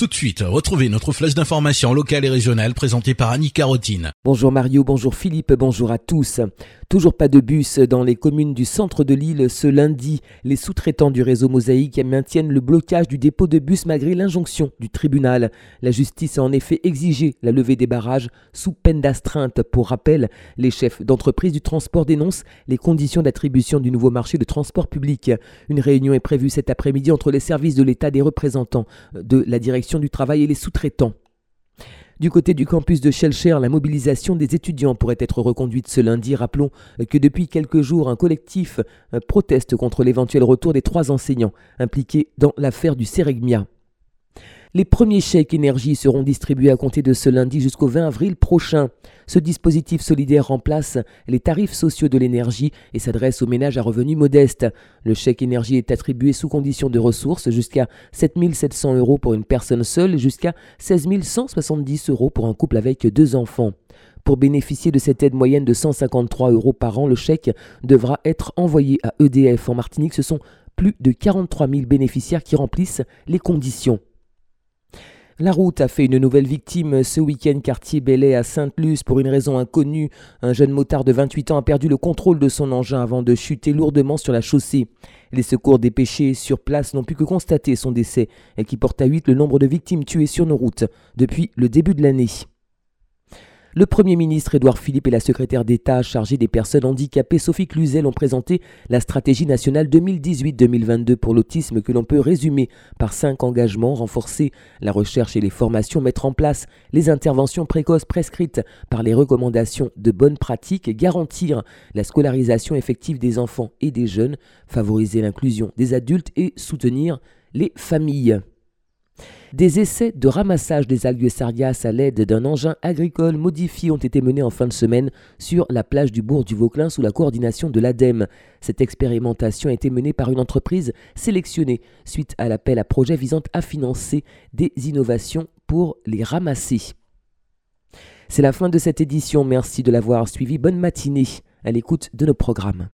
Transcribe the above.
Tout de suite, retrouvez notre flèche d'information locale et régionale présentée par Annie Carotine. Bonjour Mario, bonjour Philippe, bonjour à tous. Toujours pas de bus dans les communes du centre de l'île ce lundi. Les sous-traitants du réseau Mosaïque maintiennent le blocage du dépôt de bus malgré l'injonction du tribunal. La justice a en effet exigé la levée des barrages sous peine d'astreinte. Pour rappel, les chefs d'entreprise du transport dénoncent les conditions d'attribution du nouveau marché de transport public. Une réunion est prévue cet après-midi entre les services de l'État des représentants de la direction du travail et les sous-traitants. Du côté du campus de Shelcher, la mobilisation des étudiants pourrait être reconduite ce lundi. Rappelons que depuis quelques jours, un collectif euh, proteste contre l'éventuel retour des trois enseignants impliqués dans l'affaire du Seregmia. Les premiers chèques énergie seront distribués à compter de ce lundi jusqu'au 20 avril prochain. Ce dispositif solidaire remplace les tarifs sociaux de l'énergie et s'adresse aux ménages à revenus modestes. Le chèque énergie est attribué sous condition de ressources jusqu'à 7 700 euros pour une personne seule et jusqu'à 16 170 euros pour un couple avec deux enfants. Pour bénéficier de cette aide moyenne de 153 euros par an, le chèque devra être envoyé à EDF. En Martinique, ce sont plus de 43 000 bénéficiaires qui remplissent les conditions. La route a fait une nouvelle victime ce week-end quartier Bellay à Sainte-Luce pour une raison inconnue. Un jeune motard de 28 ans a perdu le contrôle de son engin avant de chuter lourdement sur la chaussée. Les secours dépêchés sur place n'ont pu que constater son décès et qui porte à 8 le nombre de victimes tuées sur nos routes depuis le début de l'année. Le Premier ministre Édouard Philippe et la secrétaire d'État chargée des personnes handicapées Sophie Cluzel ont présenté la stratégie nationale 2018-2022 pour l'autisme que l'on peut résumer par cinq engagements renforcer la recherche et les formations, mettre en place les interventions précoces prescrites par les recommandations de bonnes pratiques, garantir la scolarisation effective des enfants et des jeunes, favoriser l'inclusion des adultes et soutenir les familles. Des essais de ramassage des algues sargasses à l'aide d'un engin agricole modifié ont été menés en fin de semaine sur la plage du bourg du Vauclin sous la coordination de l'ADEME. Cette expérimentation a été menée par une entreprise sélectionnée suite à l'appel à projet visant à financer des innovations pour les ramasser. C'est la fin de cette édition. Merci de l'avoir suivi. Bonne matinée à l'écoute de nos programmes.